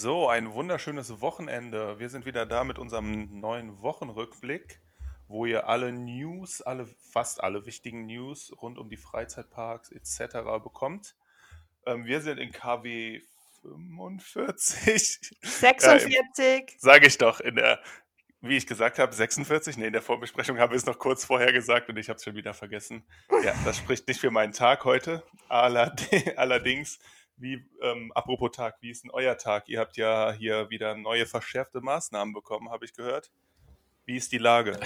So, ein wunderschönes Wochenende. Wir sind wieder da mit unserem neuen Wochenrückblick, wo ihr alle News, alle, fast alle wichtigen News rund um die Freizeitparks etc. bekommt. Ähm, wir sind in KW 45. 46. Äh, Sage ich doch, in der, wie ich gesagt habe, 46. Nee, in der Vorbesprechung habe ich es noch kurz vorher gesagt und ich habe es schon wieder vergessen. Ja, das spricht nicht für meinen Tag heute. Allerdings wie, ähm, apropos Tag, wie ist denn euer Tag? Ihr habt ja hier wieder neue verschärfte Maßnahmen bekommen, habe ich gehört. Wie ist die Lage?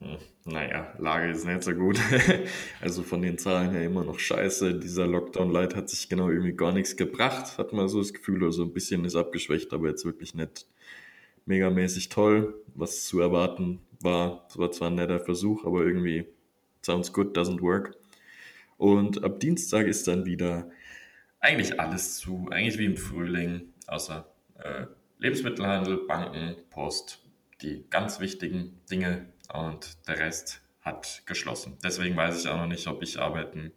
Hm, naja, Lage ist nicht so gut. also von den Zahlen her immer noch scheiße. Dieser Lockdown-Light hat sich genau irgendwie gar nichts gebracht, hat man so das Gefühl. Also ein bisschen ist abgeschwächt, aber jetzt wirklich nicht megamäßig toll. Was zu erwarten war, es war zwar ein netter Versuch, aber irgendwie sounds good, doesn't work. Und ab Dienstag ist dann wieder eigentlich alles zu, eigentlich wie im Frühling, außer äh, Lebensmittelhandel, Banken, Post, die ganz wichtigen Dinge und der Rest hat geschlossen. Deswegen weiß ich auch noch nicht, ob ich arbeiten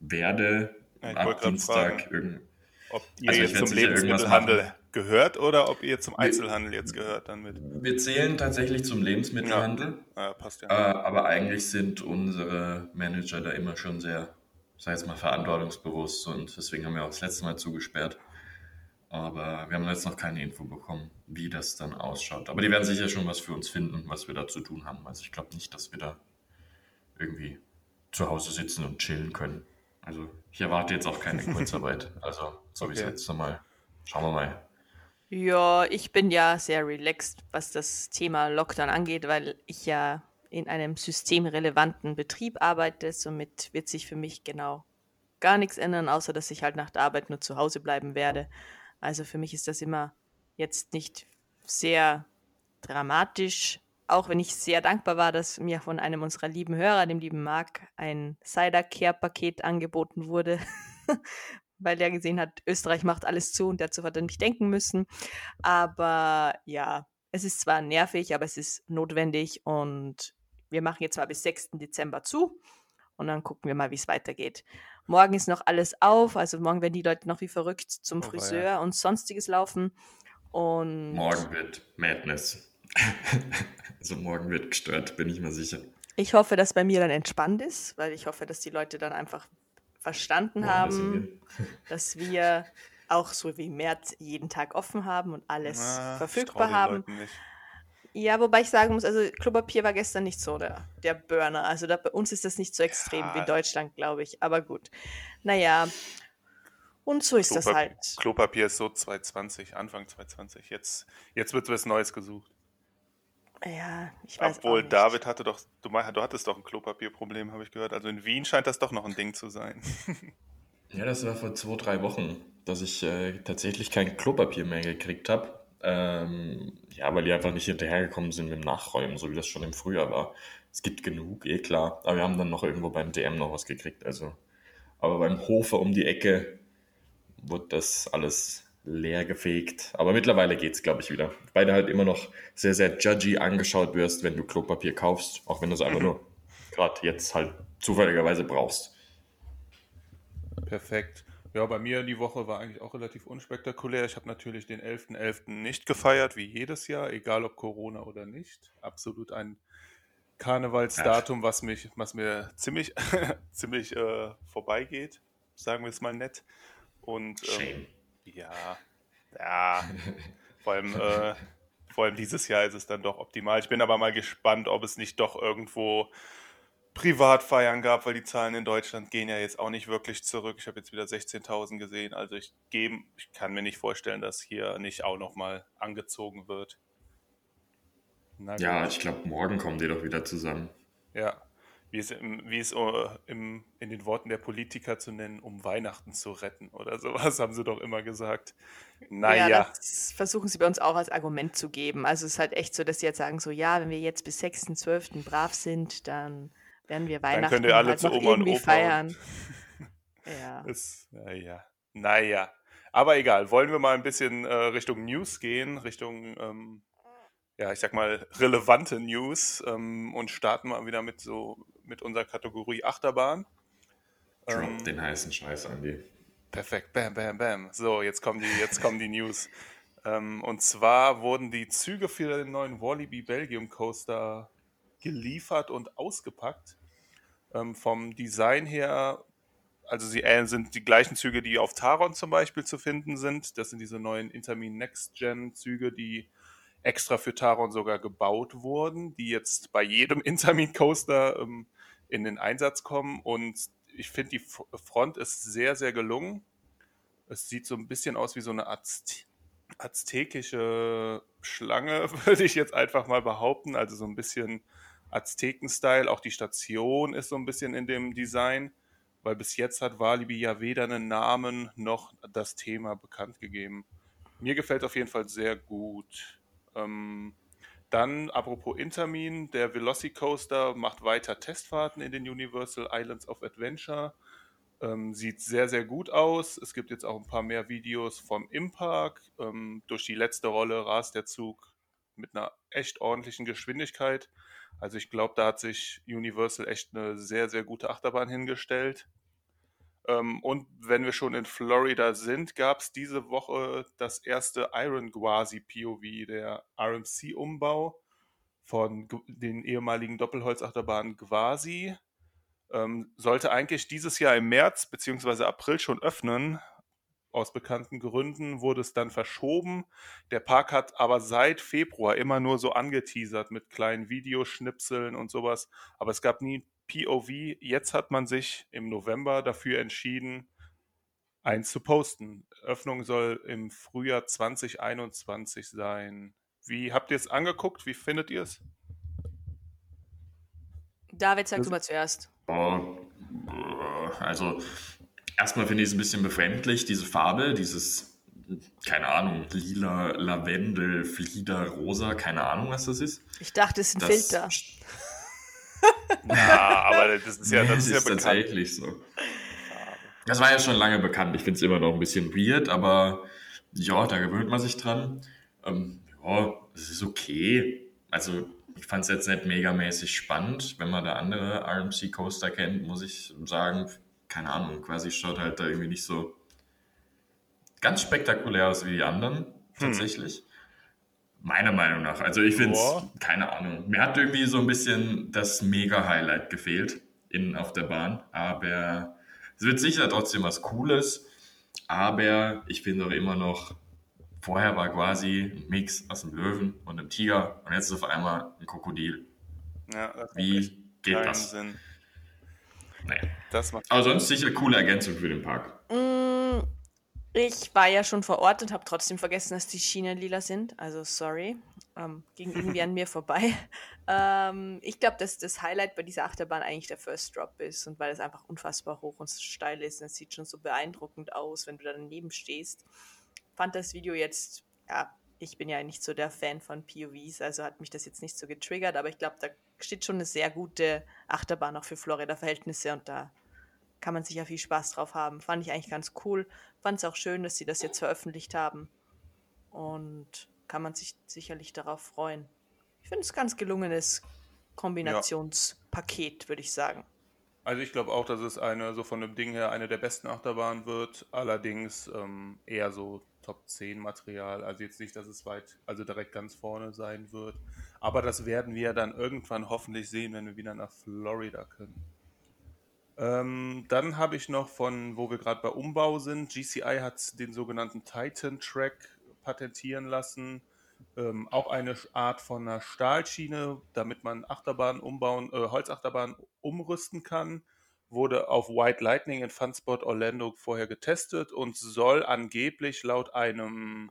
werde ja, ab Dienstag. Fragen, ob ihr also jetzt zum Lebensmittelhandel gehört oder ob ihr zum Einzelhandel jetzt gehört dann mit? Wir zählen tatsächlich zum Lebensmittelhandel. Ja, ja passt ja. Äh, aber eigentlich sind unsere Manager da immer schon sehr sag jetzt mal, verantwortungsbewusst und deswegen haben wir auch das letzte Mal zugesperrt. Aber wir haben jetzt noch keine Info bekommen, wie das dann ausschaut. Aber die werden sicher schon was für uns finden, was wir da zu tun haben. Also ich glaube nicht, dass wir da irgendwie zu Hause sitzen und chillen können. Also ich erwarte jetzt auch keine Kurzarbeit. Also so okay. wie es jetzt nochmal. Schauen wir mal. Ja, ich bin ja sehr relaxed, was das Thema Lockdown angeht, weil ich ja in einem systemrelevanten Betrieb arbeite. Somit wird sich für mich genau gar nichts ändern, außer dass ich halt nach der Arbeit nur zu Hause bleiben werde. Also für mich ist das immer jetzt nicht sehr dramatisch, auch wenn ich sehr dankbar war, dass mir von einem unserer lieben Hörer, dem lieben Marc, ein Cider Care Paket angeboten wurde, weil der gesehen hat, Österreich macht alles zu und dazu hat er nicht denken müssen. Aber ja, es ist zwar nervig, aber es ist notwendig und wir machen jetzt mal bis 6. Dezember zu und dann gucken wir mal, wie es weitergeht. Morgen ist noch alles auf, also morgen werden die Leute noch wie verrückt zum oh, Friseur ja. und sonstiges laufen. Und morgen wird Madness. also morgen wird gestört, bin ich mir sicher. Ich hoffe, dass bei mir dann entspannt ist, weil ich hoffe, dass die Leute dann einfach verstanden morgen haben, dass wir auch so wie März jeden Tag offen haben und alles Na, verfügbar haben. Ja, wobei ich sagen muss, also Klopapier war gestern nicht so der, der Burner. Also da, bei uns ist das nicht so extrem ja. wie in Deutschland, glaube ich. Aber gut. Naja. Und so ist Klopap das halt. Klopapier ist so 2020, Anfang 2020. Jetzt, jetzt wird was Neues gesucht. Ja, ich weiß Obwohl David hatte doch, du, du hattest doch ein Klopapierproblem, habe ich gehört. Also in Wien scheint das doch noch ein Ding zu sein. ja, das war vor zwei, drei Wochen, dass ich äh, tatsächlich kein Klopapier mehr gekriegt habe. Ähm, ja, weil die einfach nicht hinterhergekommen sind mit dem Nachräumen, so wie das schon im Frühjahr war. Es gibt genug, eh klar. Aber wir haben dann noch irgendwo beim DM noch was gekriegt. Also. Aber beim Hofer um die Ecke wird das alles leer gefegt. Aber mittlerweile geht es, glaube ich, wieder. Weil du halt immer noch sehr, sehr judgy angeschaut wirst, wenn du Klopapier kaufst. Auch wenn du es einfach mhm. nur gerade jetzt halt zufälligerweise brauchst. Perfekt. Ja, bei mir die Woche war eigentlich auch relativ unspektakulär. Ich habe natürlich den 11.11. .11. nicht gefeiert, wie jedes Jahr, egal ob Corona oder nicht. Absolut ein Karnevalsdatum, was, mich, was mir ziemlich, ziemlich äh, vorbeigeht, sagen wir es mal nett. Und ähm, ja, ja, vor allem, äh, vor allem dieses Jahr ist es dann doch optimal. Ich bin aber mal gespannt, ob es nicht doch irgendwo Privatfeiern gab, weil die Zahlen in Deutschland gehen ja jetzt auch nicht wirklich zurück. Ich habe jetzt wieder 16.000 gesehen. Also ich, gebe, ich kann mir nicht vorstellen, dass hier nicht auch nochmal angezogen wird. ja, ich glaube, morgen kommen die doch wieder zusammen. Ja, wie es, im, wie es uh, im, in den Worten der Politiker zu nennen, um Weihnachten zu retten oder sowas, haben sie doch immer gesagt. Naja. Ja, das versuchen sie bei uns auch als Argument zu geben. Also es ist halt echt so, dass sie jetzt sagen, so ja, wenn wir jetzt bis 6.12. brav sind, dann werden wir Weihnachten Dann könnt ihr alle halt zu Oma und Opa feiern. ja. Ist, naja. naja. Aber egal, wollen wir mal ein bisschen äh, Richtung News gehen, Richtung, ähm, ja, ich sag mal, relevante News ähm, und starten mal wieder mit so, mit unserer Kategorie Achterbahn. Drop ähm, den heißen Scheiß, Andi. Perfekt, bam, bam, bam. So, jetzt kommen die, jetzt kommen die News. Ähm, und zwar wurden die Züge für den neuen Wallaby Belgium Coaster geliefert und ausgepackt. Ähm, vom Design her, also sie äh, sind die gleichen Züge, die auf Taron zum Beispiel zu finden sind. Das sind diese neuen Intermin Next Gen Züge, die extra für Taron sogar gebaut wurden, die jetzt bei jedem Intermin Coaster ähm, in den Einsatz kommen. Und ich finde, die Front ist sehr, sehr gelungen. Es sieht so ein bisschen aus wie so eine Azte aztekische Schlange, würde ich jetzt einfach mal behaupten. Also so ein bisschen Azteken-Style. Auch die Station ist so ein bisschen in dem Design, weil bis jetzt hat Walibi ja weder einen Namen noch das Thema bekannt gegeben. Mir gefällt auf jeden Fall sehr gut. Ähm, dann, apropos Intermin, der Velocicoaster macht weiter Testfahrten in den Universal Islands of Adventure. Ähm, sieht sehr, sehr gut aus. Es gibt jetzt auch ein paar mehr Videos vom Impark. Ähm, durch die letzte Rolle rast der Zug mit einer echt ordentlichen Geschwindigkeit. Also ich glaube, da hat sich Universal echt eine sehr, sehr gute Achterbahn hingestellt. Ähm, und wenn wir schon in Florida sind, gab es diese Woche das erste Iron Gwazi POV, der RMC-Umbau von den ehemaligen Doppelholzachterbahnen Gwazi. Ähm, sollte eigentlich dieses Jahr im März bzw. April schon öffnen. Aus bekannten Gründen wurde es dann verschoben. Der Park hat aber seit Februar immer nur so angeteasert mit kleinen Videoschnipseln und sowas. Aber es gab nie POV. Jetzt hat man sich im November dafür entschieden, eins zu posten. Öffnung soll im Frühjahr 2021 sein. Wie habt ihr es angeguckt? Wie findet ihr es? David, sag das, du mal zuerst. Oh, also, erstmal finde ich es ein bisschen befremdlich, diese Farbe, dieses, keine Ahnung, lila, Lavendel, Flieder, Rosa, keine Ahnung, was das ist. Ich dachte, es ist ein das, Filter. Ja, aber das ist ja, das, ist, ist ja tatsächlich so. Das war ja schon lange bekannt. Ich finde es immer noch ein bisschen weird, aber ja, da gewöhnt man sich dran. Ähm, ja, es ist okay. Also, ich fand es jetzt nicht megamäßig spannend. Wenn man da andere RMC Coaster kennt, muss ich sagen, keine Ahnung, quasi schaut halt da irgendwie nicht so ganz spektakulär aus wie die anderen, hm. tatsächlich. Hm. Meiner Meinung nach. Also ich finde es, keine Ahnung. Mir hat irgendwie so ein bisschen das Mega-Highlight gefehlt in, auf der Bahn. Aber es wird sicher trotzdem was Cooles. Aber ich finde auch immer noch, vorher war quasi ein Mix aus einem Löwen und einem Tiger und jetzt ist auf einmal ein Krokodil. Ja, Wie geht das? Sinn. Nee. Das macht Aber sonst sicher coole Ergänzung für den Park. Mm, ich war ja schon vor Ort und habe trotzdem vergessen, dass die Schienen lila sind. Also sorry. Ähm, ging irgendwie an mir vorbei. Ähm, ich glaube, dass das Highlight bei dieser Achterbahn eigentlich der First Drop ist. Und weil es einfach unfassbar hoch und steil ist. Und es sieht schon so beeindruckend aus, wenn du da daneben stehst. Fand das Video jetzt, ja, ich bin ja nicht so der Fan von POVs, also hat mich das jetzt nicht so getriggert. Aber ich glaube, da steht schon eine sehr gute Achterbahn auch für Florida-Verhältnisse. Und da kann man sicher viel Spaß drauf haben. Fand ich eigentlich ganz cool. Fand es auch schön, dass sie das jetzt veröffentlicht haben. Und kann man sich sicherlich darauf freuen. Ich finde es ganz gelungenes Kombinationspaket, ja. würde ich sagen. Also ich glaube auch, dass es eine, so von dem Ding her, eine der besten Achterbahnen wird. Allerdings ähm, eher so Top 10 Material. Also jetzt nicht, dass es weit, also direkt ganz vorne sein wird. Aber das werden wir dann irgendwann hoffentlich sehen, wenn wir wieder nach Florida können. Ähm, dann habe ich noch von, wo wir gerade bei Umbau sind, GCI hat den sogenannten Titan Track patentieren lassen. Ähm, auch eine Art von einer Stahlschiene, damit man Achterbahnen umbauen, äh, Holzachterbahnen umrüsten kann. Wurde auf White Lightning in Funspot Orlando vorher getestet und soll angeblich laut einem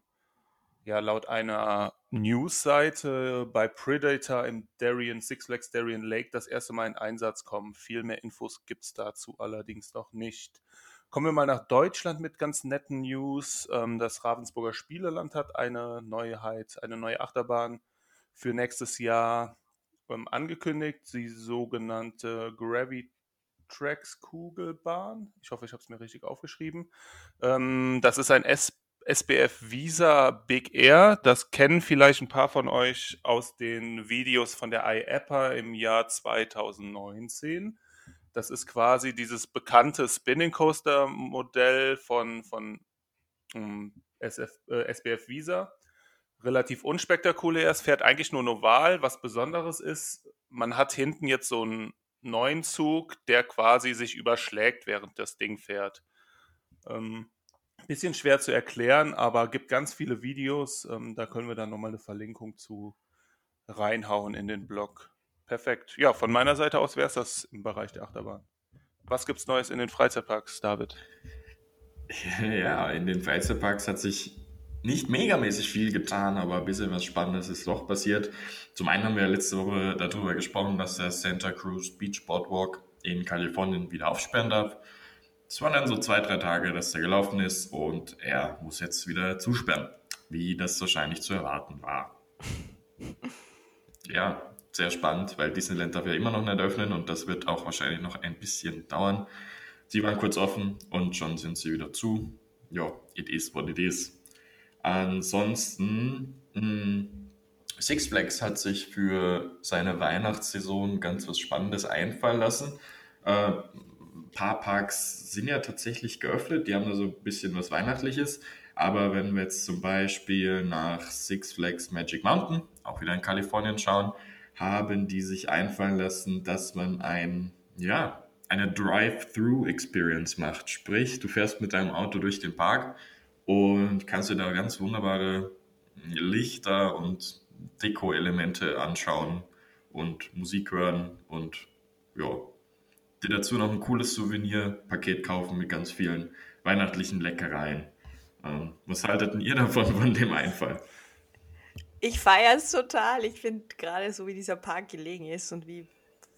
ja laut einer Newsseite bei Predator im Darien, Six Flags Darien Lake das erste Mal in Einsatz kommen. Viel mehr Infos gibt es dazu allerdings noch nicht. Kommen wir mal nach Deutschland mit ganz netten News. Ähm, das Ravensburger Spieleland hat eine Neuheit, eine neue Achterbahn für nächstes Jahr ähm, angekündigt, die sogenannte Gravitrax Kugelbahn. Ich hoffe, ich habe es mir richtig aufgeschrieben. Ähm, das ist ein SBF Visa Big Air. Das kennen vielleicht ein paar von euch aus den Videos von der iAppa im Jahr 2019. Das ist quasi dieses bekannte Spinning Coaster Modell von, von um, SF, äh, SBF Visa. Relativ unspektakulär. Es fährt eigentlich nur Noval. Was Besonderes ist, man hat hinten jetzt so einen neuen Zug, der quasi sich überschlägt, während das Ding fährt. Ähm, bisschen schwer zu erklären, aber gibt ganz viele Videos. Ähm, da können wir dann nochmal eine Verlinkung zu reinhauen in den Blog. Perfekt. Ja, von meiner Seite aus wäre es das im Bereich der Achterbahn. Was gibt's Neues in den Freizeitparks, David? Ja, in den Freizeitparks hat sich nicht megamäßig viel getan, aber ein bisschen was Spannendes ist doch passiert. Zum einen haben wir letzte Woche darüber gesprochen, dass der Santa Cruz Beach Boardwalk in Kalifornien wieder aufsperren darf. Es waren dann so zwei, drei Tage, dass er gelaufen ist und er muss jetzt wieder zusperren, wie das wahrscheinlich zu erwarten war. Ja, sehr spannend, weil Disneyland darf ja immer noch nicht öffnen und das wird auch wahrscheinlich noch ein bisschen dauern. Sie waren kurz offen und schon sind sie wieder zu. Ja, it is what it is. Ansonsten, mh, hm, Six Flags hat sich für seine Weihnachtssaison ganz was Spannendes einfallen lassen. Äh, ein paar Parks sind ja tatsächlich geöffnet, die haben da so ein bisschen was Weihnachtliches. Aber wenn wir jetzt zum Beispiel nach Six Flags Magic Mountain, auch wieder in Kalifornien schauen, haben die sich einfallen lassen, dass man ein, ja, eine Drive-Through-Experience macht. Sprich, du fährst mit deinem Auto durch den Park und kannst dir da ganz wunderbare Lichter und Deko-Elemente anschauen und Musik hören und ja, dir dazu noch ein cooles Souvenir-Paket kaufen mit ganz vielen weihnachtlichen Leckereien. Ähm, was haltet denn ihr davon, von dem Einfall? Ich feiere es total. Ich finde gerade so, wie dieser Park gelegen ist und wie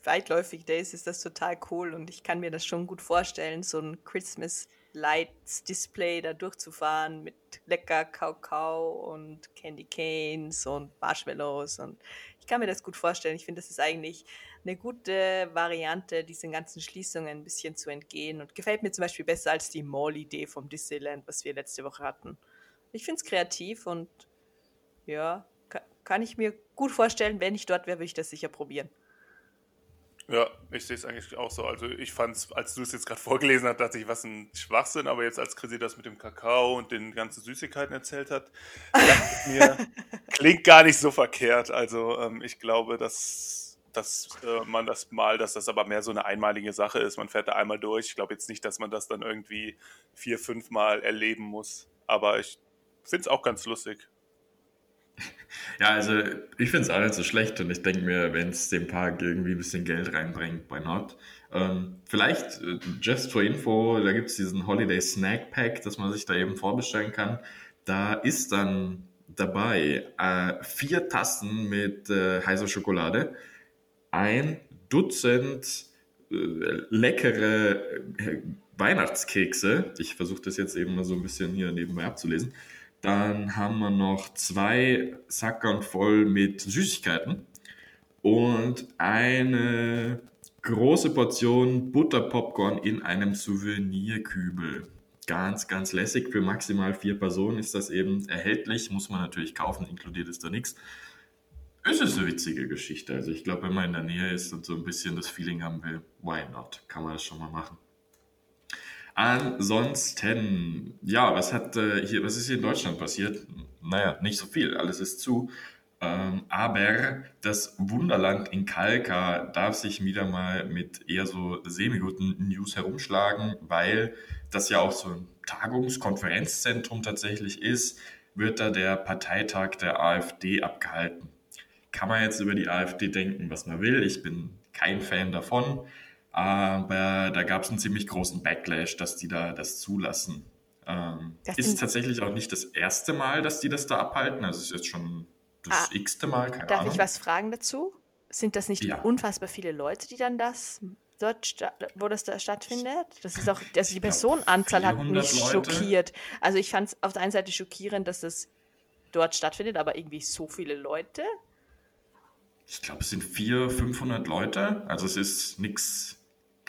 weitläufig der ist, ist das total cool und ich kann mir das schon gut vorstellen, so ein Christmas Lights Display da durchzufahren mit lecker Kakao und Candy Canes und Marshmallows und ich kann mir das gut vorstellen. Ich finde, das ist eigentlich eine gute Variante, diesen ganzen Schließungen ein bisschen zu entgehen und gefällt mir zum Beispiel besser als die Mall-Idee vom Disneyland, was wir letzte Woche hatten. Ich finde es kreativ und ja, kann ich mir gut vorstellen, wenn ich dort wäre, würde ich das sicher probieren. Ja, ich sehe es eigentlich auch so. Also ich fand es, als du es jetzt gerade vorgelesen hast, dachte ich, was ein Schwachsinn, aber jetzt als Chrissy das mit dem Kakao und den ganzen Süßigkeiten erzählt hat, mir, klingt gar nicht so verkehrt. Also ähm, ich glaube, dass, dass äh, man das mal, dass das aber mehr so eine einmalige Sache ist. Man fährt da einmal durch. Ich glaube jetzt nicht, dass man das dann irgendwie vier, fünf Mal erleben muss. Aber ich finde es auch ganz lustig. Ja, also ich finde es auch nicht so schlecht und ich denke mir, wenn es dem Park irgendwie ein bisschen Geld reinbringt, why not? Ähm, vielleicht, äh, just for info, da gibt es diesen Holiday Snack Pack, dass man sich da eben vorbestellen kann. Da ist dann dabei äh, vier Tassen mit äh, heißer Schokolade, ein Dutzend äh, leckere äh, Weihnachtskekse. Ich versuche das jetzt eben mal so ein bisschen hier nebenbei abzulesen. Dann haben wir noch zwei Sackern voll mit Süßigkeiten und eine große Portion Butterpopcorn in einem Souvenirkübel. Ganz, ganz lässig. Für maximal vier Personen ist das eben erhältlich. Muss man natürlich kaufen, inkludiert ist da nichts. Es ist eine witzige Geschichte. Also ich glaube, wenn man in der Nähe ist und so ein bisschen das Feeling haben will, why not? Kann man das schon mal machen. Ansonsten, ja, was hat äh, hier, was ist hier in Deutschland passiert? Naja, nicht so viel, alles ist zu. Ähm, aber das Wunderland in Kalka darf sich wieder mal mit eher so semi-guten News herumschlagen, weil das ja auch so ein Tagungskonferenzzentrum tatsächlich ist, wird da der Parteitag der AfD abgehalten. Kann man jetzt über die AfD denken, was man will. Ich bin kein Fan davon. Aber da gab es einen ziemlich großen Backlash, dass die da das zulassen. Ähm, das ist tatsächlich auch nicht das erste Mal, dass die das da abhalten. Also es ist jetzt schon das ah, x-te Mal, keine Darf Ahnung. ich was fragen dazu? Sind das nicht ja. unfassbar viele Leute, die dann das dort, wo das da stattfindet? Das ist auch, also die Personenanzahl hat mich Leute. schockiert. Also ich fand es auf der einen Seite schockierend, dass das dort stattfindet, aber irgendwie so viele Leute. Ich glaube, es sind 400, 500 Leute. Also es ist nichts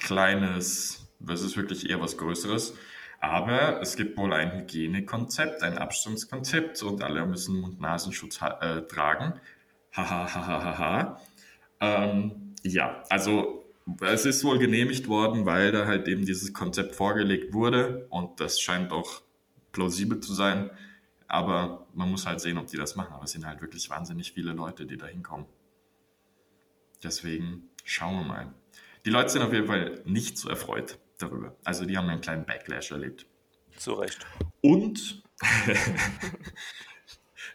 kleines, das ist wirklich eher was Größeres. Aber es gibt wohl ein Hygienekonzept, ein Abstandskonzept und alle müssen Mund-Nasenschutz äh, tragen. Hahaha. Ähm, ja, also es ist wohl genehmigt worden, weil da halt eben dieses Konzept vorgelegt wurde und das scheint auch plausibel zu sein. Aber man muss halt sehen, ob die das machen. Aber es sind halt wirklich wahnsinnig viele Leute, die da hinkommen. Deswegen schauen wir mal. Die Leute sind auf jeden Fall nicht so erfreut darüber. Also die haben einen kleinen Backlash erlebt. Zu Recht. Und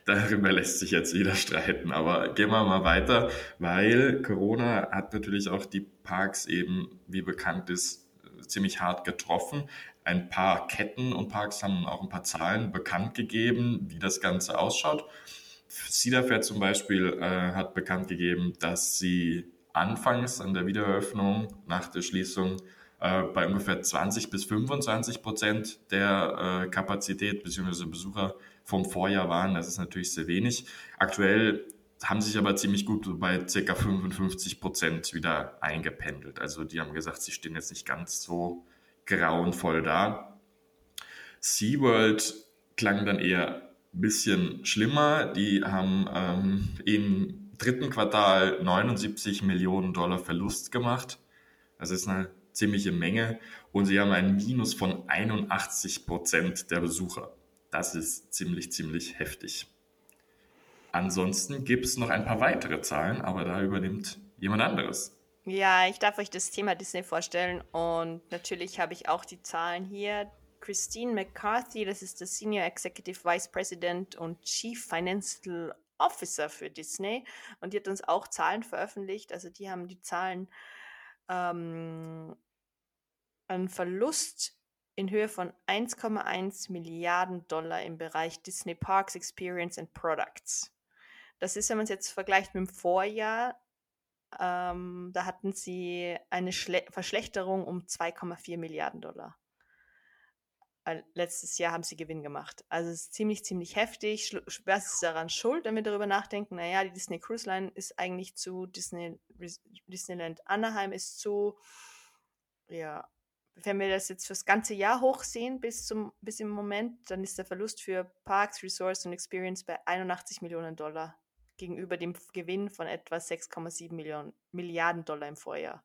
darüber lässt sich jetzt wieder streiten. Aber gehen wir mal weiter, weil Corona hat natürlich auch die Parks eben, wie bekannt ist, ziemlich hart getroffen. Ein paar Ketten und Parks haben auch ein paar Zahlen bekannt gegeben, wie das Ganze ausschaut. Cedar Fair zum Beispiel äh, hat bekannt gegeben, dass sie anfangs an der Wiedereröffnung nach der Schließung äh, bei ungefähr 20 bis 25 Prozent der äh, Kapazität bzw. Besucher vom Vorjahr waren. Das ist natürlich sehr wenig. Aktuell haben sich aber ziemlich gut bei ca. 55 Prozent wieder eingependelt. Also die haben gesagt, sie stehen jetzt nicht ganz so grauenvoll da. SeaWorld klang dann eher ein bisschen schlimmer. Die haben ähm, im dritten Quartal 79 Millionen Dollar Verlust gemacht. Das ist eine ziemliche Menge. Und sie haben ein Minus von 81 Prozent der Besucher. Das ist ziemlich, ziemlich heftig. Ansonsten gibt es noch ein paar weitere Zahlen, aber da übernimmt jemand anderes. Ja, ich darf euch das Thema Disney vorstellen und natürlich habe ich auch die Zahlen hier. Christine McCarthy, das ist der Senior Executive Vice President und Chief Financial Officer für Disney und die hat uns auch Zahlen veröffentlicht. Also die haben die Zahlen ähm, an Verlust in Höhe von 1,1 Milliarden Dollar im Bereich Disney Parks Experience and Products. Das ist, wenn man es jetzt vergleicht mit dem Vorjahr, ähm, da hatten sie eine Schle Verschlechterung um 2,4 Milliarden Dollar. Letztes Jahr haben sie Gewinn gemacht. Also es ist ziemlich, ziemlich heftig. Was ist daran schuld, wenn wir darüber nachdenken? Naja, die Disney Cruise Line ist eigentlich zu, Disney, Disneyland Anaheim ist zu. Ja, wenn wir das jetzt fürs ganze Jahr hochsehen bis zum bis im Moment, dann ist der Verlust für Parks, Resource und Experience bei 81 Millionen Dollar gegenüber dem Gewinn von etwa 6,7 Millionen Milliarden Dollar im Vorjahr.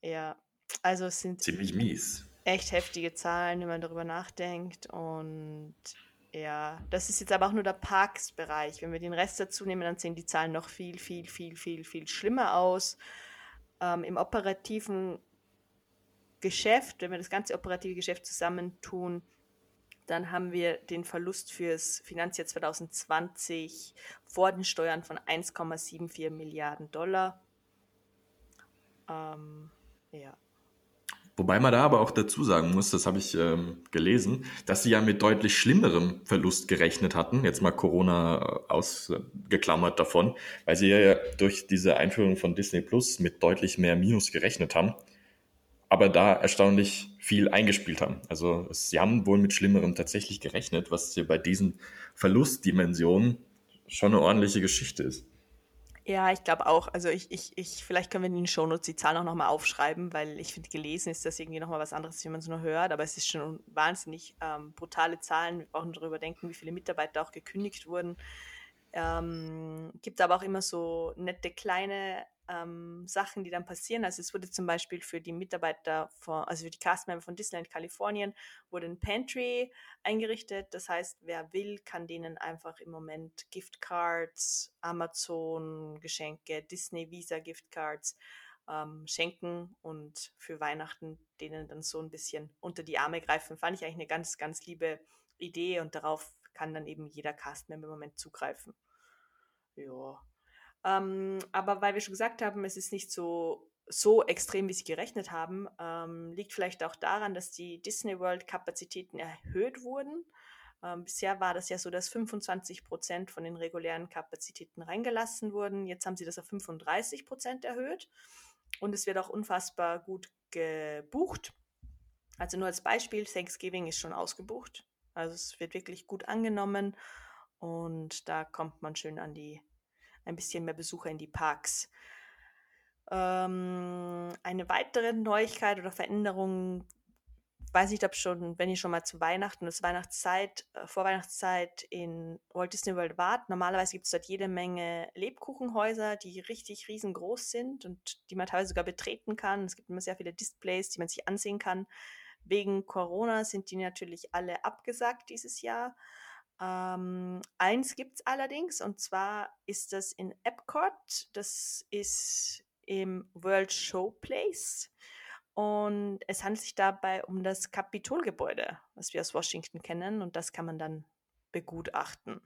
Ja, also es sind ziemlich mies. Echt heftige Zahlen, wenn man darüber nachdenkt. Und ja, das ist jetzt aber auch nur der Parks-Bereich. Wenn wir den Rest dazu nehmen, dann sehen die Zahlen noch viel, viel, viel, viel, viel schlimmer aus. Ähm, Im operativen Geschäft, wenn wir das ganze operative Geschäft zusammentun, dann haben wir den Verlust fürs Finanzjahr 2020 vor den Steuern von 1,74 Milliarden Dollar. Ähm, ja. Wobei man da aber auch dazu sagen muss, das habe ich ähm, gelesen, dass sie ja mit deutlich schlimmerem Verlust gerechnet hatten, jetzt mal Corona ausgeklammert davon, weil sie ja durch diese Einführung von Disney Plus mit deutlich mehr Minus gerechnet haben aber da erstaunlich viel eingespielt haben. Also sie haben wohl mit Schlimmerem tatsächlich gerechnet, was hier bei diesen Verlustdimensionen schon eine ordentliche Geschichte ist. Ja, ich glaube auch. Also ich, ich, ich, vielleicht können wir in den Shownotes die Zahlen auch nochmal aufschreiben, weil ich finde, gelesen ist das irgendwie nochmal was anderes, wie man es nur hört, aber es ist schon wahnsinnig ähm, brutale Zahlen. Wir brauchen darüber denken, wie viele Mitarbeiter auch gekündigt wurden. Ähm, gibt aber auch immer so nette kleine ähm, Sachen, die dann passieren. Also es wurde zum Beispiel für die Mitarbeiter, von, also für die Castmember von Disneyland Kalifornien, wurde ein Pantry eingerichtet. Das heißt, wer will, kann denen einfach im Moment Giftcards, Amazon Geschenke, Disney Visa Giftcards ähm, schenken und für Weihnachten denen dann so ein bisschen unter die Arme greifen. Fand ich eigentlich eine ganz, ganz liebe Idee und darauf kann dann eben jeder Castmember im Moment zugreifen. Ja. Ähm, aber weil wir schon gesagt haben, es ist nicht so, so extrem, wie sie gerechnet haben, ähm, liegt vielleicht auch daran, dass die Disney World Kapazitäten erhöht wurden. Ähm, bisher war das ja so, dass 25 Prozent von den regulären Kapazitäten reingelassen wurden. Jetzt haben sie das auf 35 Prozent erhöht und es wird auch unfassbar gut gebucht. Also nur als Beispiel, Thanksgiving ist schon ausgebucht. Also es wird wirklich gut angenommen und da kommt man schön an die ein bisschen mehr Besucher in die Parks. Ähm, eine weitere Neuigkeit oder Veränderung weiß nicht, ob schon, wenn ihr schon mal zu Weihnachten, das Weihnachtszeit, äh, Vorweihnachtszeit in Walt Disney World wart. Normalerweise gibt es dort jede Menge Lebkuchenhäuser, die richtig riesengroß sind und die man teilweise sogar betreten kann. Es gibt immer sehr viele Displays, die man sich ansehen kann. Wegen Corona sind die natürlich alle abgesagt dieses Jahr. Ähm, eins gibt es allerdings und zwar ist das in Epcot. Das ist im World Showplace. Und es handelt sich dabei um das Kapitolgebäude, was wir aus Washington kennen. Und das kann man dann begutachten.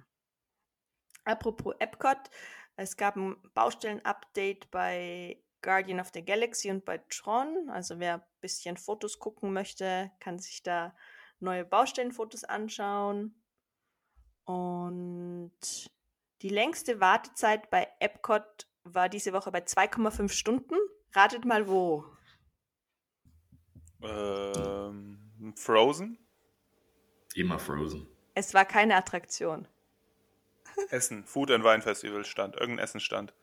Apropos Epcot, es gab ein Baustellen-Update bei Guardian of the Galaxy und bei Tron. Also wer ein bisschen Fotos gucken möchte, kann sich da neue Baustellenfotos anschauen. Und die längste Wartezeit bei Epcot war diese Woche bei 2,5 Stunden. Ratet mal wo. Ähm, Frozen? Immer Frozen. Es war keine Attraktion. Essen, Food and Wine Festival stand, irgendein Essenstand.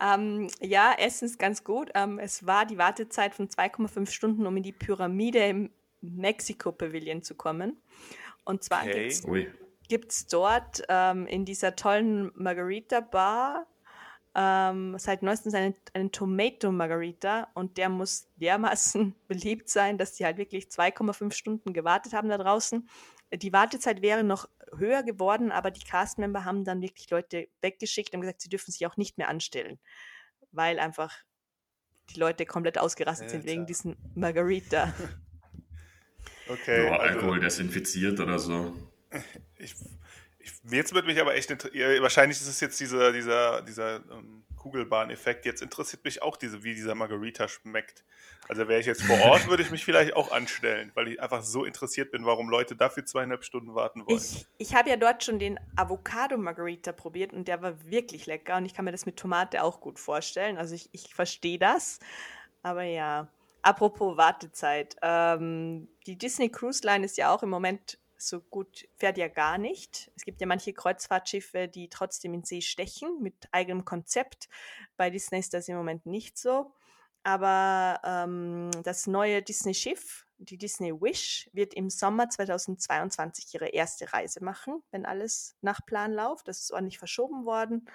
Ähm, ja, Essen ist ganz gut. Ähm, es war die Wartezeit von 2,5 Stunden, um in die Pyramide im Mexiko-Pavilion zu kommen. Und zwar Okay. gibt es dort ähm, in dieser tollen Margarita-Bar ähm, seit neuestem einen, einen Tomato Margarita und der muss dermaßen beliebt sein, dass die halt wirklich 2,5 Stunden gewartet haben da draußen. Die Wartezeit wäre noch höher geworden, aber die Castmember haben dann wirklich Leute weggeschickt und gesagt, sie dürfen sich auch nicht mehr anstellen, weil einfach die Leute komplett ausgerastet sind wegen Alter. diesen Margarita. Okay. Ja, also- Alkohol desinfiziert oder so. Ich, ich, jetzt wird mich aber echt interessieren. Wahrscheinlich ist es jetzt dieser, dieser, dieser ähm, Kugelbahn-Effekt. Jetzt interessiert mich auch diese, wie dieser Margarita schmeckt. Also wäre ich jetzt vor Ort, würde ich mich vielleicht auch anstellen, weil ich einfach so interessiert bin, warum Leute dafür zweieinhalb Stunden warten wollen. Ich, ich habe ja dort schon den Avocado Margarita probiert und der war wirklich lecker und ich kann mir das mit Tomate auch gut vorstellen. Also ich, ich verstehe das. Aber ja, apropos Wartezeit. Ähm, die Disney Cruise Line ist ja auch im Moment so gut, fährt ja gar nicht. Es gibt ja manche Kreuzfahrtschiffe, die trotzdem in See stechen mit eigenem Konzept. Bei Disney ist das im Moment nicht so. Aber ähm, das neue Disney-Schiff, die Disney Wish, wird im Sommer 2022 ihre erste Reise machen, wenn alles nach Plan läuft. Das ist ordentlich verschoben worden.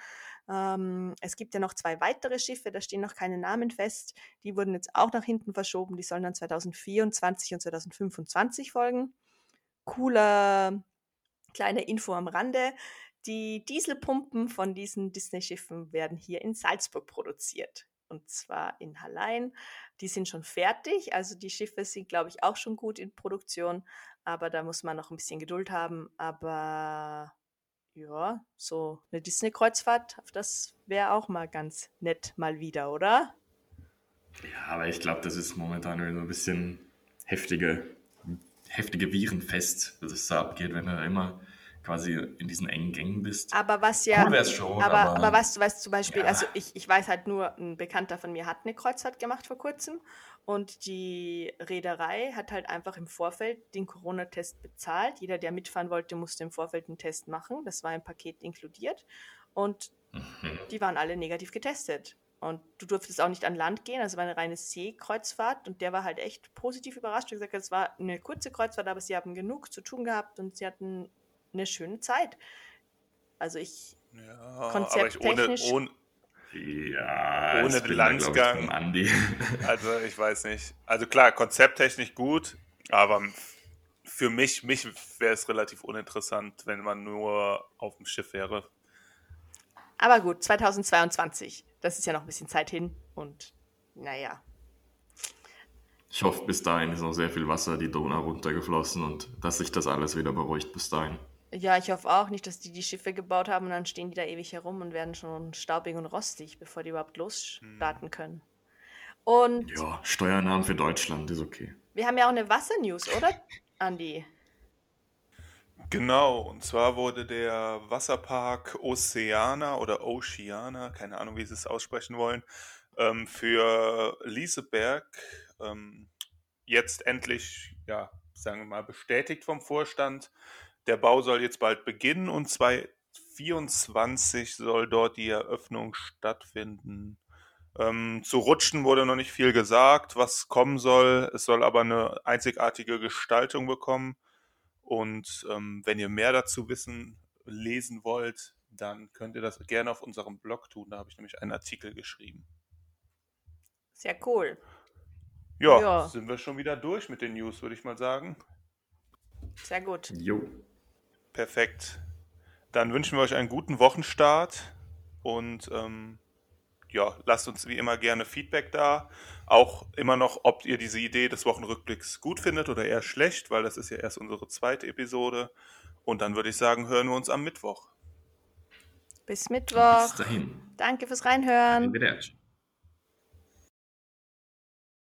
Ähm, es gibt ja noch zwei weitere Schiffe, da stehen noch keine Namen fest. Die wurden jetzt auch nach hinten verschoben. Die sollen dann 2024 und 2025 folgen. Cooler kleine Info am Rande. Die Dieselpumpen von diesen Disney-Schiffen werden hier in Salzburg produziert. Und zwar in Hallein. Die sind schon fertig. Also die Schiffe sind, glaube ich, auch schon gut in Produktion. Aber da muss man noch ein bisschen Geduld haben. Aber ja, so eine Disney-Kreuzfahrt, das wäre auch mal ganz nett mal wieder, oder? Ja, aber ich glaube, das ist momentan so ein bisschen heftige, heftige Virenfest, dass es da abgeht, wenn du immer quasi in diesen engen Gängen bist. Aber was ja. Cool wär's schon, aber, aber- aber, weißt du, weißt zum Beispiel, Ja. also ich, ich weiß halt nur, ein Bekannter von mir hat eine Kreuzfahrt gemacht vor kurzem und die Reederei hat halt einfach im Vorfeld den Corona-Test bezahlt. Jeder, der mitfahren wollte, musste im Vorfeld einen Test machen. Das war im Paket inkludiert. Und Mhm. die waren alle negativ getestet. Und du durftest auch nicht an Land gehen, also war eine reine Seekreuzfahrt und der war halt echt positiv überrascht. Er hat gesagt, es war eine kurze Kreuzfahrt, aber sie haben genug zu tun gehabt und sie hatten eine schöne Zeit. Also ich, Ja, aber ich ohne, Konzepttechnisch- ohne, Ja, Ohne den da, also ich weiß nicht. Also klar, konzepttechnisch gut, aber für mich, mich wäre es relativ uninteressant, wenn man nur auf dem Schiff wäre. aber gut, 2022, das ist ja noch ein bisschen Zeit hin und naja. Ich hoffe, bis dahin ist noch sehr viel Wasser die Donau runtergeflossen und dass sich das alles wieder beruhigt bis dahin. Ja, ich hoffe auch nicht, dass die die Schiffe gebaut haben und dann stehen die da ewig herum und werden schon staubig und rostig, bevor die überhaupt losstarten können. Und Ja, Steuernahmen für Deutschland ist okay. wir haben ja auch eine Wassernews, oder, Andi? Genau, und zwar wurde der Wasserpark Oceana oder Oceana, keine Ahnung, wie sie es aussprechen wollen, ähm, für Lieseberg ähm, jetzt endlich, ja, sagen wir mal, bestätigt vom Vorstand. Der Bau soll jetzt bald beginnen und 2024 soll dort die Eröffnung stattfinden. Ähm, zu Rutschen wurde noch nicht viel gesagt, was kommen soll. Es soll aber eine einzigartige Gestaltung bekommen. Und ähm, wenn ihr mehr dazu wissen, lesen wollt, dann könnt ihr das gerne auf unserem Blog tun. Da habe ich nämlich einen Artikel geschrieben. Sehr cool. Ja, ja, sind wir schon wieder durch mit den News, würde ich mal sagen. Sehr gut. Jo. Perfekt. Dann wünschen wir euch einen guten Wochenstart und ähm, ja, lasst uns wie immer gerne Feedback da. Auch immer noch, ob ihr diese Idee des Wochenrückblicks gut findet oder eher schlecht, weil das ist ja erst unsere zweite Episode. Und dann würde ich sagen, hören wir uns am Mittwoch. Bis Mittwoch. Bis dahin. Danke fürs Reinhören. Arrivederci.